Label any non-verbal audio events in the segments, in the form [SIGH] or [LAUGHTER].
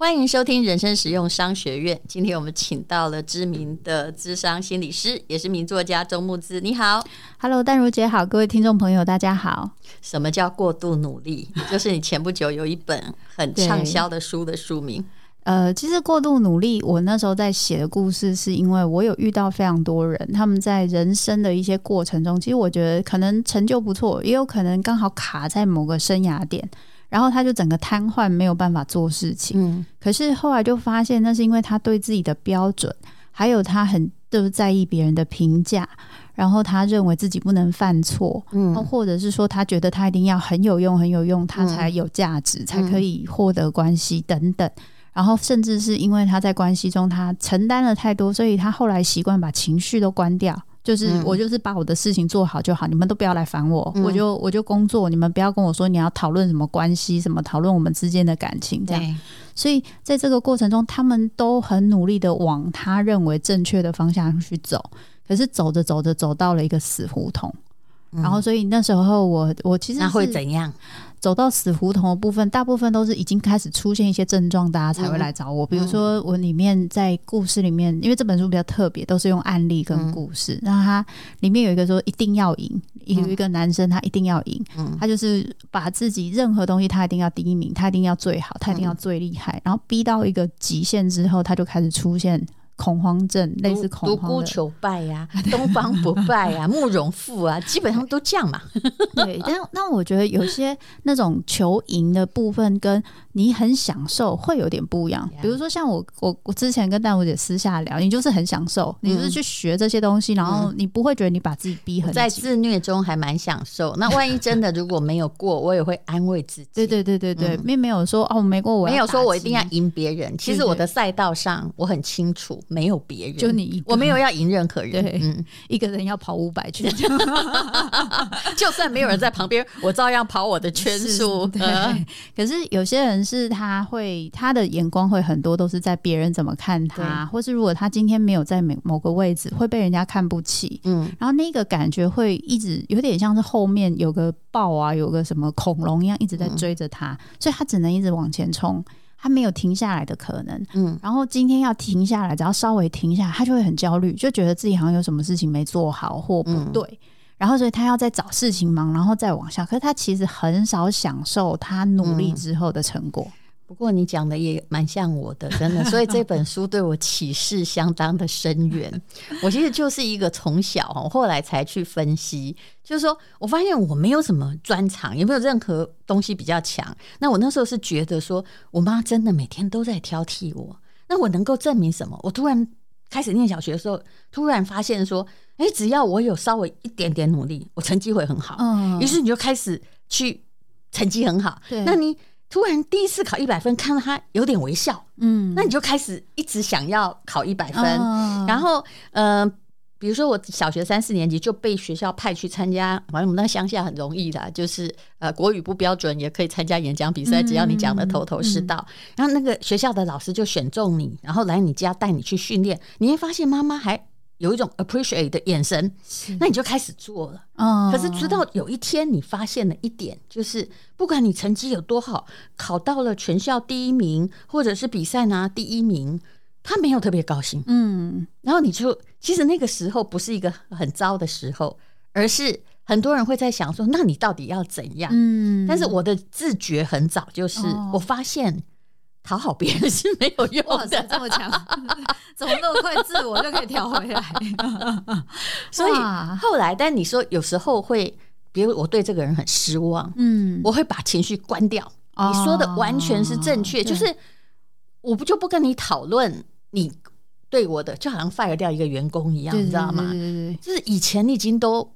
欢迎收听人生实用商学院。今天我们请到了知名的智商心理师，也是名作家周木之。你好，Hello，淡如姐好，各位听众朋友大家好。什么叫过度努力？就是你前不久有一本很畅销的书的书名。呃，其实过度努力，我那时候在写的故事，是因为我有遇到非常多人，他们在人生的一些过程中，其实我觉得可能成就不错，也有可能刚好卡在某个生涯点。然后他就整个瘫痪，没有办法做事情。嗯，可是后来就发现，那是因为他对自己的标准，还有他很就是在意别人的评价，然后他认为自己不能犯错，嗯，或者是说他觉得他一定要很有用、很有用，他才有价值，嗯，才可以获得关系等等。然后甚至是因为他在关系中他承担了太多，所以他后来习惯把情绪都关掉。就是我就是把我的事情做好就好，你们都不要来烦我，嗯、我就我就工作，你们不要跟我说你要讨论什么关系，什么讨论我们之间的感情这样。所以在这个过程中，他们都很努力的往他认为正确的方向去走，可是走着走着走到了一个死胡同，嗯、然后所以那时候我我其实那会怎样？走到死胡同的部分，大部分都是已经开始出现一些症状，大家才会来找我。嗯、比如说，我里面在故事里面，因为这本书比较特别，都是用案例跟故事。然后它里面有一个说一定要赢，有一个男生他一定要赢，嗯、他就是把自己任何东西他一定要第一名，他一定要最好，他一定要最厉害，然后逼到一个极限之后，他就开始出现。恐慌症，类似恐慌，独孤求败呀、啊，[LAUGHS] 东方不败呀、啊，[LAUGHS] 慕容复啊，基本上都这样嘛。对，但但我觉得有些那种求赢的部分，跟你很享受会有点不一样。比如说像我，我我之前跟淡如姐私下聊，你就是很享受，你就是去学这些东西，然后你不会觉得你把自己逼很，在自虐中还蛮享受。那万一真的如果没有过，我也会安慰自己。对对对对对，并没有说哦，没过我没有说我一定要赢别人。其实我的赛道上我很清楚。没有别人，就你一个，我没有要赢任何人。对，嗯，一个人要跑五百圈，[LAUGHS] 就算没有人在旁边，[LAUGHS] 我照样跑我的圈数。对，可是有些人是他会他的眼光会很多都是在别人怎么看他，或是如果他今天没有在某某个位置，会被人家看不起。嗯，然后那个感觉会一直有点像是后面有个豹啊，有个什么恐龙一样一直在追着他，所以他只能一直往前冲。他没有停下来的可能，嗯，然后今天要停下来，只要稍微停下来，他就会很焦虑，就觉得自己好像有什么事情没做好或不对，嗯、然后所以他要再找事情忙，然后再往下。可是他其实很少享受他努力之后的成果。嗯不过你讲的也蛮像我的，真的，所以这本书对我启示相当的深远。我其实就是一个从小后来才去分析，就是说我发现我没有什么专长，也没有任何东西比较强。那我那时候是觉得说，我妈真的每天都在挑剔我。那我能够证明什么？我突然开始念小学的时候，突然发现说，哎，只要我有稍微一点点努力，我成绩会很好。嗯，于是你就开始去成绩很好。对，那你。突然第一次考一百分，看到他有点微笑，嗯，那你就开始一直想要考一百分。哦、然后，呃，比如说我小学三四年级就被学校派去参加，反正我们那乡下很容易的，就是呃国语不标准也可以参加演讲比赛，只要你讲的头头是道。嗯、然后那个学校的老师就选中你，然后来你家带你去训练，你会发现妈妈还。有一种 appreciate 的眼神，那你就开始做了。哦、可是直到有一天，你发现了一点，就是不管你成绩有多好，考到了全校第一名，或者是比赛拿第一名，他没有特别高兴。嗯，然后你就其实那个时候不是一个很糟的时候，而是很多人会在想说，那你到底要怎样？嗯，但是我的自觉很早，就是我发现。讨好别人是没有用的，这么强，[LAUGHS] 怎么那么快自我就可以调回来？[LAUGHS] 所以后来，但你说有时候会，比如我对这个人很失望，嗯，我会把情绪关掉。你说的完全是正确，就是我不就不跟你讨论你对我的，就好像 fire 掉一个员工一样，你知道吗？就是以前你已经都。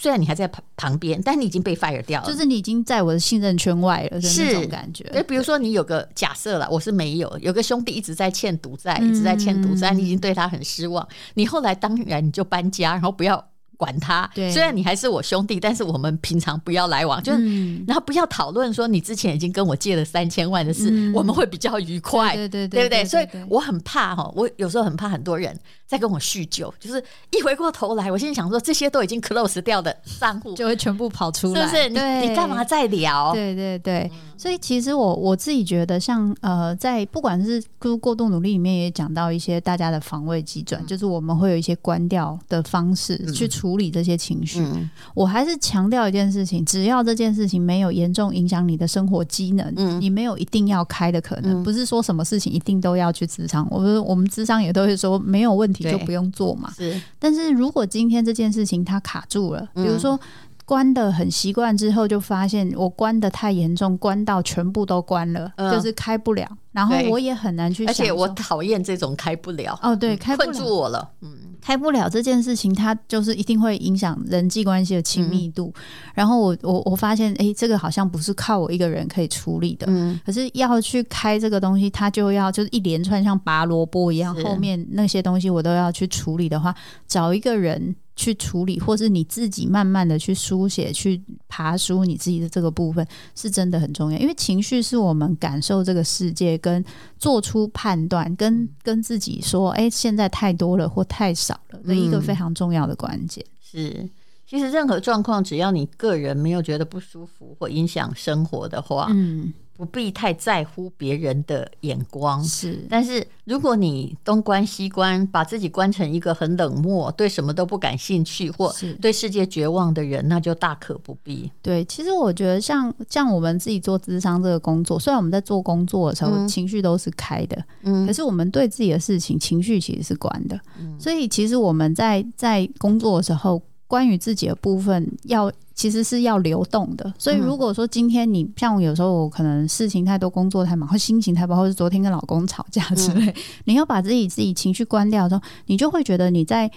虽然你还在旁旁边，但你已经被 fire 掉了，就是你已经在我的信任圈外了，是那种感觉。就比如说，你有个假设了，我是没有，有个兄弟一直在欠赌债，一直在欠赌债，你已经对他很失望。你后来当然你就搬家，然后不要管他。对，虽然你还是我兄弟，但是我们平常不要来往，就是、嗯、然后不要讨论说你之前已经跟我借了三千万的事，嗯、我们会比较愉快，对对对，对不对？所以我很怕哈，我有时候很怕很多人在跟我叙旧，就是一回过头来，我心里想说这些都已经 close 掉的账户，[LAUGHS] 就会全部跑出来，是不是？对，你你干嘛再聊？对对对，所以其实我我自己觉得像，像呃，在不管是过度努力里面也讲到一些大家的防卫机转，嗯、就是我们会有一些关掉的方式去处理这些情绪。嗯、我还是强调一件事情，只要这件事情没有严重影响你的生活机能，嗯、你没有一定要开的可能，嗯、不是说什么事情一定都要去咨商。我们我们智商也都会说没有问题就不用做嘛。是，但是如果今天这件事情它卡住了，比如说。嗯关的很习惯之后，就发现我关的太严重，关到全部都关了，嗯、就是开不了。然后我也很难去，而且我讨厌这种开不了。哦，对，开不了，困住我了。嗯，开不了这件事情，它就是一定会影响人际关系的亲密度。嗯、然后我我我发现，哎，这个好像不是靠我一个人可以处理的。嗯，可是要去开这个东西，它就要就是一连串像拔萝卜一样，后面那些东西我都要去处理的话，找一个人。去处理，或是你自己慢慢的去书写、去爬书你自己的这个部分，是真的很重要。因为情绪是我们感受这个世界、跟做出判断、跟跟自己说“哎、欸，现在太多了”或“太少了”的一个非常重要的关键。是，其实任何状况，只要你个人没有觉得不舒服或影响生活的话，嗯。不必太在乎别人的眼光，是。但是如果你东关西关，把自己关成一个很冷漠、对什么都不感兴趣或对世界绝望的人，那就大可不必。对，其实我觉得像像我们自己做智商这个工作，虽然我们在做工作的时候、嗯、情绪都是开的，嗯，可是我们对自己的事情情绪其实是关的。嗯，所以其实我们在在工作的时候，关于自己的部分要。其实是要流动的，所以如果说今天你像我有时候我可能事情太多，工作太忙，或心情太不好，或是昨天跟老公吵架之类，嗯、你要把自己自己情绪关掉的时候，你就会觉得你在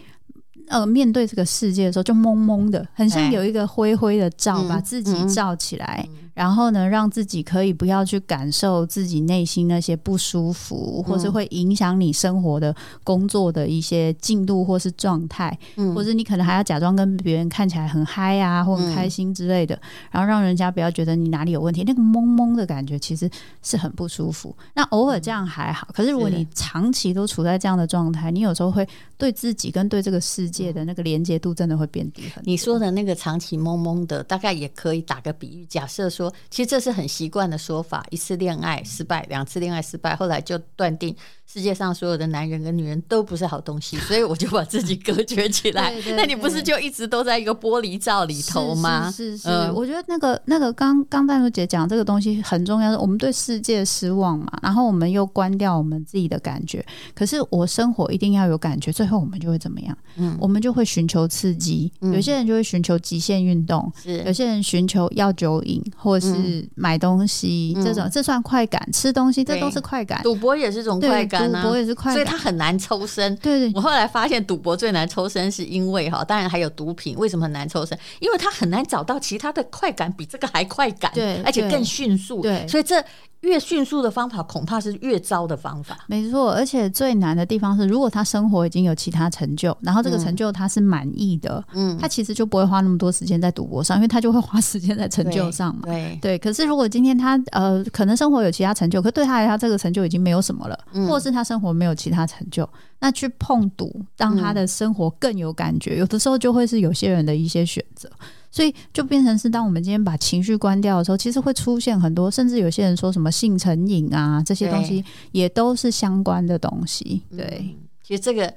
呃面对这个世界的时候就懵懵的，很像有一个灰灰的罩把自己罩起来。然后呢，让自己可以不要去感受自己内心那些不舒服，或是会影响你生活的工作的一些进度或是状态，嗯，或者你可能还要假装跟别人看起来很嗨啊，或很开心之类的，然后让人家不要觉得你哪里有问题，那个懵懵的感觉其实是很不舒服。那偶尔这样还好，可是如果你长期都处在这样的状态，你有时候会对自己跟对这个世界的那个连接度真的会变低很多。你说的那个长期懵懵的，大概也可以打个比喻，假设说。说，其实这是很习惯的说法。一次恋爱失败，两次恋爱失败，后来就断定世界上所有的男人跟女人都不是好东西，所以我就把自己隔绝起来。[LAUGHS] 对对对，那你不是就一直都在一个玻璃罩里头吗？是是，是，是，嗯、我觉得那个那个刚刚淡如姐讲这个东西很重要，我们对世界失望嘛，然后我们又关掉我们自己的感觉。可是我生活一定要有感觉，最后我们就会怎么样？嗯，我们就会寻求刺激。嗯、有些人就会寻求极限运动，是有些人寻求药酒瘾。或是买东西、嗯、这种，这算快感；吃东西，这都是快感。赌博也是种快感啊，赌博也是快感，所以他很难抽身。对，对对，我后来发现赌博最难抽身，是因为哈，当然还有毒品。为什么很难抽身？因为他很难找到其他的快感比这个还快感，对，而且更迅速。对，所以这。越迅速的方法，恐怕是越糟的方法。没错，而且最难的地方是，如果他生活已经有其他成就，然后这个成就他是满意的，嗯，他其实就不会花那么多时间在赌博上，因为他就会花时间在成就上嘛。对对，对。可是如果今天他呃，可能生活有其他成就，可对他来说，这个成就已经没有什么了，嗯、或者是他生活没有其他成就，那去碰赌，让他的生活更有感觉，嗯、有的时候就会是有些人的一些选择。所以就变成是，当我们今天把情绪关掉的时候，其实会出现很多，甚至有些人说什么性成瘾啊，这些东西也都是相关的东西。对，嗯、其实这个。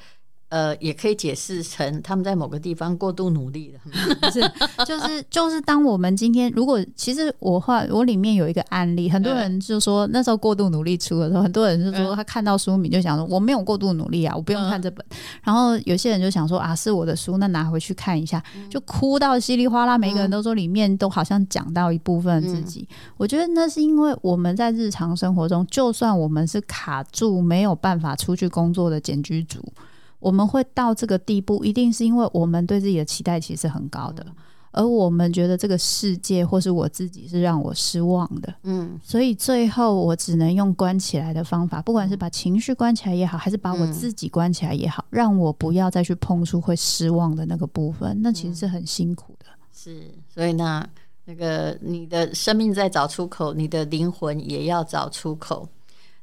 呃，也可以解释成他们在某个地方过度努力了，不 [LAUGHS] 是？就是就是，当我们今天如果其实我画我里面有一个案例，很多人就说那时候过度努力出的时候，很多人就说他看到书名就想说我没有过度努力啊，我不用看这本。然后有些人就想说啊，是我的书，那拿回去看一下，就哭到稀里哗啦。每个人都说里面都好像讲到一部分自己。我觉得那是因为我们在日常生活中，就算我们是卡住没有办法出去工作的简居族。我们会到这个地步，一定是因为我们对自己的期待其实很高的，而我们觉得这个世界或是我自己是让我失望的，嗯，所以最后我只能用关起来的方法，不管是把情绪关起来也好，还是把我自己关起来也好，让我不要再去碰触会失望的那个部分，那其实是很辛苦的。是，所以呢，那个你的生命在找出口，你的灵魂也要找出口。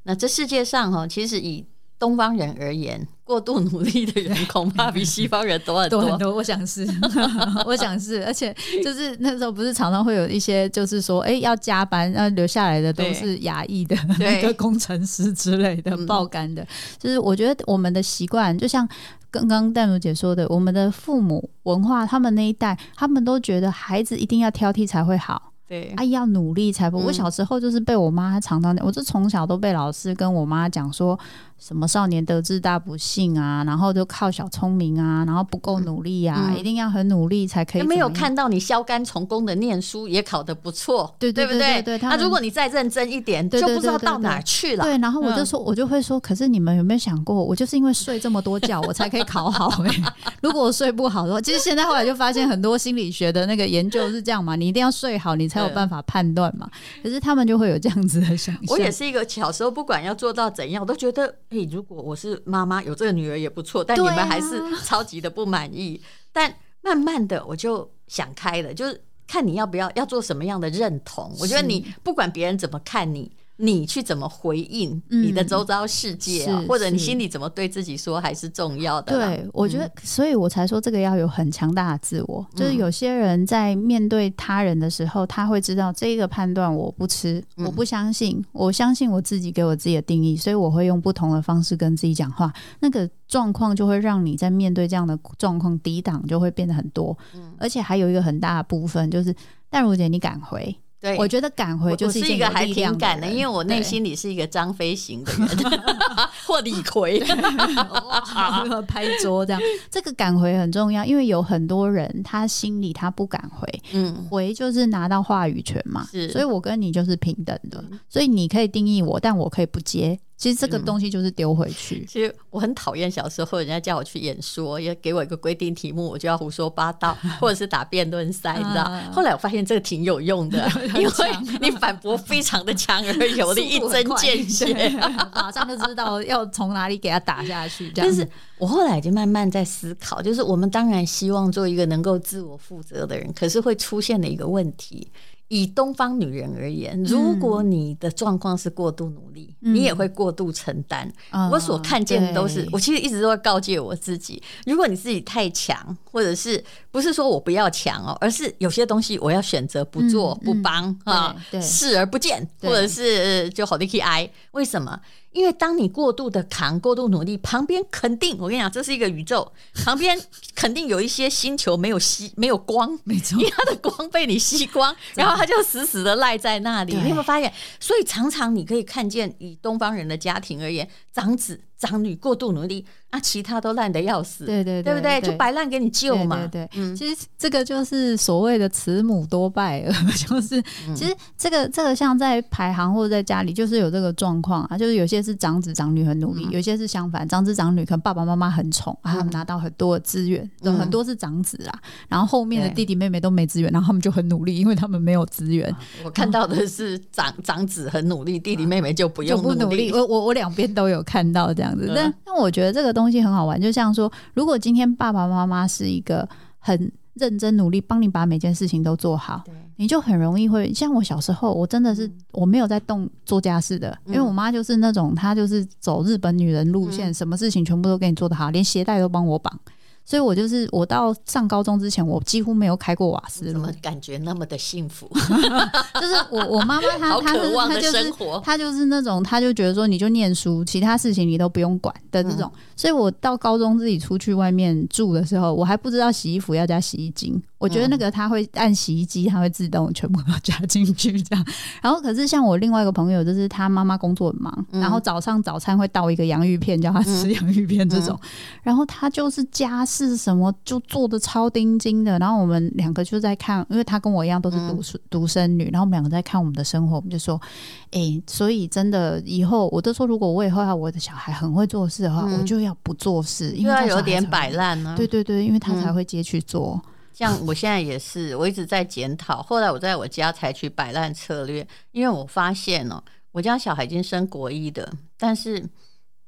那这世界上哈，其实以东方人而言，[LAUGHS] 过度努力的人恐怕比西方人多很多。多很多，我想是，[LAUGHS] 我想是，而且就是那时候不是常常会有一些，就是说，哎、欸，要加班，要留下来的都是牙医的 [LAUGHS] 那个工程师之类的，爆肝的。就是我觉得我们的习惯，就像刚刚淡如姐说的，我们的父母文化，他们那一代，他们都觉得孩子一定要挑剔才会好。对，啊，要努力才不。我小时候就是被我妈常常讲，我就从小都被老师跟我妈讲说。什么少年得志大不幸啊，然后就靠小聪明啊，然后不够努力啊，一定要很努力才可以。没有看到你削干从功的念书也考得不错，对对，对不对？对，那如果你再认真一点，就不知道到哪儿去了。对，然后我就说，我就会说，可是你们有没有想过，我就是因为睡这么多觉，我才可以考好、[LAUGHS] 欸。如果我睡不好的话，其实现在后来就发现很多心理学的那个研究是这样嘛，你一定要睡好，你才有办法判断嘛。可是他们就会有这样子的想象。我也是一个小时候，不管要做到怎样，我都觉得，哎、欸，如果我是。妈妈有这个女儿也不错，但你们还是超级的不满意。啊、但慢慢的我就想开了，就是看你要不要要做什么样的认同。我觉得你不管别人怎么看你。你去怎么回应你的周遭世界啊，或者你心里怎么对自己说，还是重要的。对，我觉得，所以我才说这个要有很强大的自我。就是有些人在面对他人的时候，他会知道这个判断我不吃，我不相信，我相信我自己给我自己的定义，所以我会用不同的方式跟自己讲话。那个状况就会让你在面对这样的状况抵挡就会变得很多。而且还有一个很大的部分就是，但如姐，你敢回？对，我觉得赶回就是一，个还挺敢的，因为我内心里是一个张飞型的人 [LAUGHS] [LAUGHS] 或李逵，[LAUGHS] 拍桌这样。这个赶回很重要，因为有很多人他心里他不敢回，嗯，回就是拿到话语权嘛，是，所以我跟你就是平等的，所以你可以定义我，但我可以不接。其实这个东西就是丢回去。嗯。其实我很讨厌小时候人家叫我去演说，也给我一个规定题目，我就要胡说八道，[LAUGHS] 或者是打辩论赛，你知道？后来我发现这个挺有用的，[LAUGHS] 因为你反驳非常的强而有力，一针见血，[LAUGHS] 马上就知道要从哪里给他打下去。但是我后来就慢慢在思考，就是我们当然希望做一个能够自我负责的人，可是会出现的一个问题。以东方女人而言，如果你的状况是过度努力，嗯、你也会过度承担。嗯、我所看见的都是，我其实一直都在告诫我自己：如果你自己太强，或者是不是说我不要强哦，而是有些东西我要选择不做、嗯、不帮啊，视而不见，或者是就好的去挨。为什么？因为当你过度的扛、过度努力，旁边肯定我跟你讲，这是一个宇宙，旁边 [LAUGHS] 肯定有一些星球没有吸、没有光，没错，因为它的光被你吸光，[LAUGHS] 然后它就死死的赖在那里。你有没有发现？所以常常你可以看见，以东方人的家庭而言，长子。长女过度努力，啊，其他都烂的要死，对对对，对不对？就摆烂给你救嘛。对对，对，嗯，其实这个就是所谓的慈母多败儿，[LAUGHS] 就是其实这个这个像在排行或者在家里，就是有这个状况啊，就是有些是长子长女很努力，有些是相反，长子长女可能爸爸妈妈很宠啊，他们拿到很多的资源，有很多是长子啊，然后后面的弟弟妹妹都没资源，然后他们就很努力，因为他们没有资源。我看到的是长长子很努力，弟弟妹妹就不用不努力。我我我两边都有看到这样子。但但我觉得这个东西很好玩，就像说，如果今天爸爸妈妈是一个很认真努力，帮你把每件事情都做好，你就很容易会像我小时候，我真的是我没有在动做家事的，因为我妈就是那种她就是走日本女人路线，什么事情全部都给你做得好，连鞋带都帮我绑。所以我就是我到上高中之前，我几乎没有开过瓦斯炉。怎么感觉那么的幸福？[LAUGHS] 就是我我妈妈她她是她就是她就是那种，她就觉得说你就念书，其他事情你都不用管的这种。所以我到高中自己出去外面住的时候，我还不知道洗衣服要加洗衣精。我觉得那个他会按洗衣机，他会自动全部都 [LAUGHS] 加进去这样。然后可是像我另外一个朋友，就是他妈妈工作很忙，然后早上早餐会倒一个洋芋片，叫他吃洋芋片这种。[LAUGHS] 然后他就是家事什么就做的超丁精的。然后我们两个就在看，因为他跟我一样都是独独生女，然后我们两个在看我们的生活，我们就说，哎，所以真的以后我都说，如果我以后要我的小孩很会做事的话，我就要不做事，因为他有点摆烂呢。对对对，因为他才会接去做。像我现在也是，我一直在检讨。后来我在我家采取摆烂策略，因为我发现哦，我家小孩已经升国一的，但是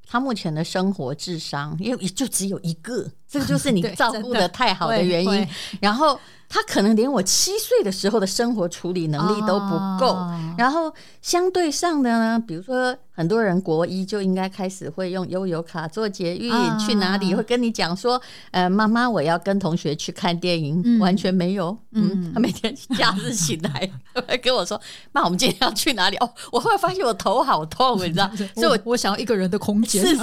他目前的生活智商，因为就只有一个，这个就是你 [LAUGHS] 照顾的太好的原因。然后。他可能连我七岁的时候的生活处理能力都不够，然后相对上的呢，比如说很多人国一就应该开始会用悠游卡做捷运，去哪里会跟你讲说，呃，妈妈我要跟同学去看电影，完全没有，嗯，他每天假日醒来 [LAUGHS] 会跟我说，妈，我们今天要去哪里？哦，我后来发现我头好痛，你知道，[LAUGHS] 所以我我想要一个人的空间，是是，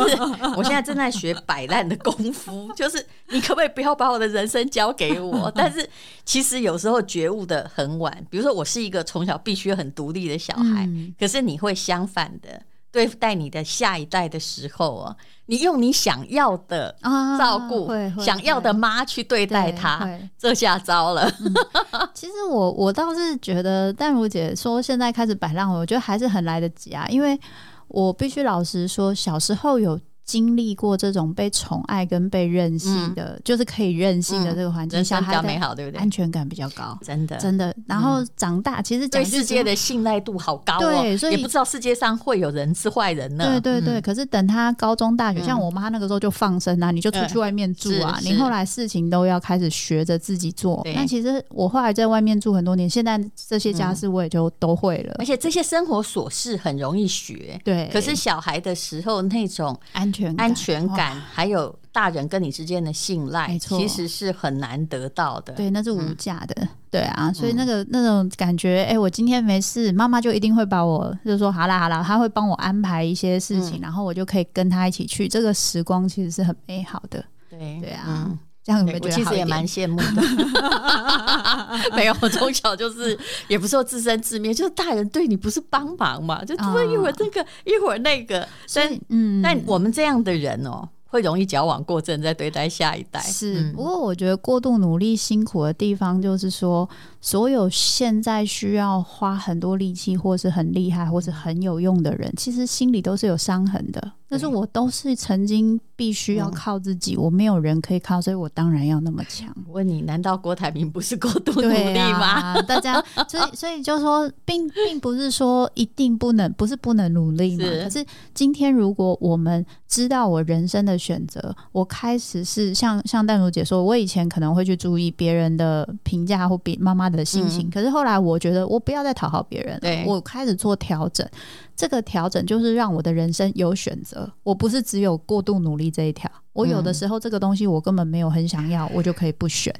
我现在正在学摆烂的功夫，[LAUGHS] 就是你可不可以不要把我的人生交给我？但是。其实有时候觉悟的很晚，比如说我是一个从小必须很独立的小孩，嗯、可是你会相反的对待你的下一代的时候啊，你用你想要的照顾、啊、想要的妈去对待他，这下糟了。嗯、[LAUGHS] 其实我我倒是觉得，淡如姐说现在开始摆烂，我觉得还是很来得及啊，因为我必须老实说，小时候有。经历过这种被宠爱跟被任性的，嗯、就是可以任性的这个环境下，比较美好，对不对？安全感比较高，真的真的。然后长大，其实对世界的信赖度好高，哦，对，所以也不知道世界上会有人是坏人呢。对对对。嗯、可是等他高中大学，像我妈那个时候就放生啊，你就出去外面住啊，你后来事情都要开始学着自己做。那其实我后来在外面住很多年，现在这些家事我也就都会了，而且这些生活琐事很容易学。对。可是小孩的时候那种安全。安全感，还有大人跟你之间的信赖，其实是很难得到的。对，那是无价的。对啊，所以那个那种感觉，哎，我今天没事，妈妈就一定会把我，就是说好啦好啦，她会帮我安排一些事情，然后我就可以跟她一起去。这个时光其实是很美好的。对对啊，这样有没有觉得？其实也蛮羡慕的。[LAUGHS] 没有，我从小就是，也不是说自生自灭，就是大人对你不是帮忙嘛，就突然一会儿这个，一会儿那个。所以，嗯，但我们这样的人哦。会容易矫枉过正，在对待下一代。是，不过我觉得过度努力辛苦的地方，就是说，所有现在需要花很多力气，或是很厉害，或是很有用的人，其实心里都是有伤痕的。但是我都是曾经必须要靠自己，我没有人可以靠，所以我当然要那么强。我问你，难道郭台铭不是过度努力吗？啊、[LAUGHS] 大家，所以 [LAUGHS] 所以就说，并并不是说一定不能，不是不能努力嘛。是，可是今天如果我们知道我人生的选择，我开始是像像淡如姐说，我以前可能会去注意别人的评价或别妈妈的心情，嗯、可是后来我觉得我不要再讨好别人了，对我开始做调整。这个调整就是让我的人生有选择，我不是只有过度努力这一条。我有的时候这个东西我根本没有很想要，我就可以不选。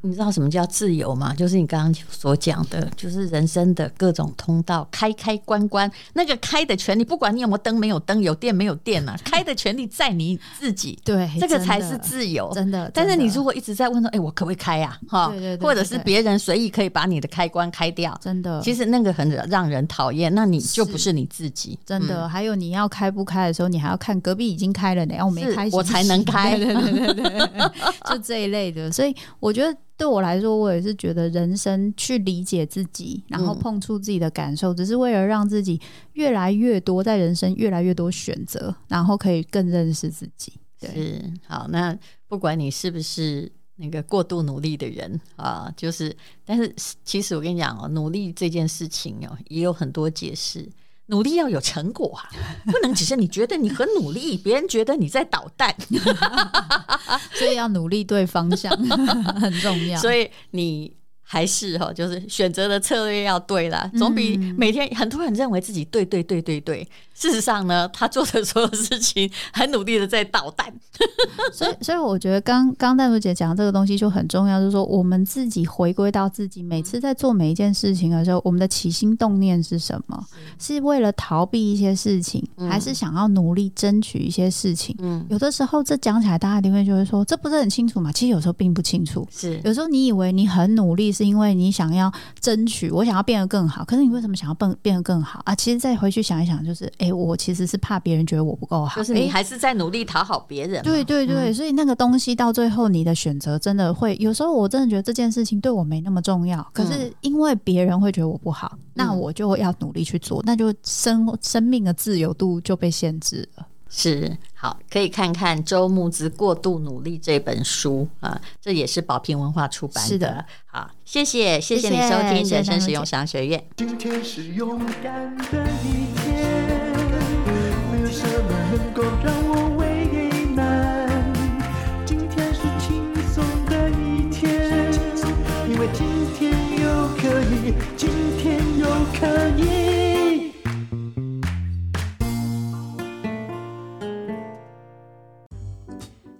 你知道什么叫自由吗？就是你刚刚所讲的，就是人生的各种通道开开关关，那个开的权利，不管你有没有灯，没有灯，有电没有电啊，[LAUGHS] 开的权利在你自己。对，这个才是自由，真的。但是你如果一直在问说，哎，我可不可以开呀？哈，或者是别人随意可以把你的开关开掉，真的。其实那个很让人讨厌，那你就不是你自己，真的。还有你要开不开的时候，你还要看隔壁已经开了，然后我没开，我才能开。对对对对，就这一类的。所以我觉得。对我来说，我也是觉得人生去理解自己，然后碰触自己的感受，嗯、只是为了让自己越来越多，在人生越来越多选择，然后可以更认识自己。对，是好。那不管你是不是那个过度努力的人啊，就是，但是其实我跟你讲哦，努力这件事情哦，也有很多解释。努力要有成果啊，[LAUGHS] 不能只是你觉得你很努力，别人觉得你在捣蛋，[LAUGHS] 所以要努力对方向很重要。所以你。还是哈，就是选择的策略要对啦，总比每天很多人认为自己对对对对对，事实上呢，他做的所有事情很努力的在捣蛋。[LAUGHS] 所以，所以我觉得刚刚戴茹姐讲的这个东西就很重要，就是说我们自己回归到自己，每次在做每一件事情的时候，我们的起心动念是什么？是为了逃避一些事情，还是想要努力争取一些事情？嗯，有的时候这讲起来大家一定会就会说，这不是很清楚嘛？其实有时候并不清楚。是，有时候你以为你很努力。是因为你想要争取，我想要变得更好。可是你为什么想要变变得更好啊？其实再回去想一想，就是哎、欸，我其实是怕别人觉得我不够好，就是你还是在努力讨好别人。对对对，所以那个东西到最后，你的选择真的会有时候，我真的觉得这件事情对我没那么重要。可是因为别人会觉得我不好，那我就要努力去做，那就生生命的自由度就被限制了。是好，可以看看周木子《过度努力》这本书啊，这也是宝瓶文化出版的。是的，好，谢谢，谢谢你收听《人生实用商学院》。今天是勇敢的一天，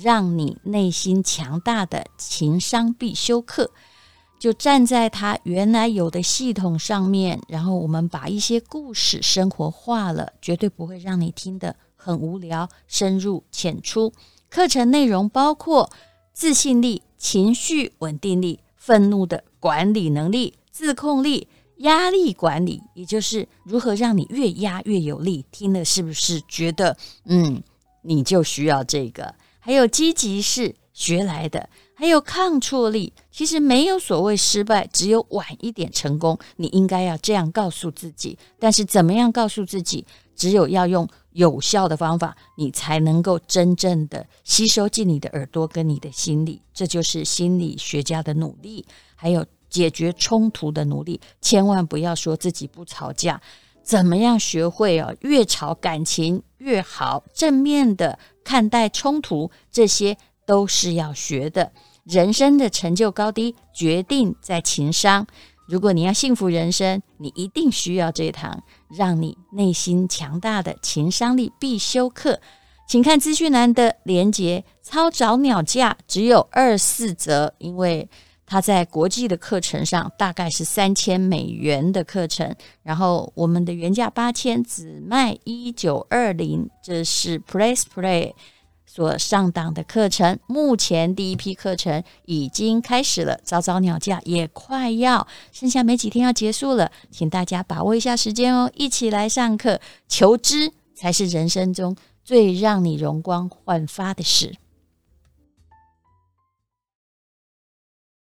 让你内心强大的情商必修课，就站在他原来有的系统上面，然后我们把一些故事生活化了，绝对不会让你听得很无聊，深入浅出。课程内容包括自信力、情绪稳定力、愤怒的管理能力、自控力。压力管理，也就是如何让你越压越有力。听了是不是觉得，嗯，你就需要这个？还有积极是学来的，还有抗挫力。其实没有所谓失败，只有晚一点成功。你应该要这样告诉自己。但是怎么样告诉自己？只有要用有效的方法，你才能够真正的吸收进你的耳朵跟你的心里。这就是心理学家的努力。还有。解决冲突的努力，千万不要说自己不吵架。怎么样学会啊？越吵感情越好，正面的看待冲突，这些都是要学的。人生的成就高低决定在情商。如果你要幸福人生，你一定需要这堂让你内心强大的情商力必修课。请看资讯栏的连接，超早鸟价只有二四折，因为。他在国际的课程上大概是三千美元的课程，然后我们的原价八千，只卖一九二零，这是 Press Play 所上档的课程。目前第一批课程已经开始了，早早鸟价也快要剩下没几天要结束了，请大家把握一下时间哦，一起来上课，求知才是人生中最让你容光焕发的事。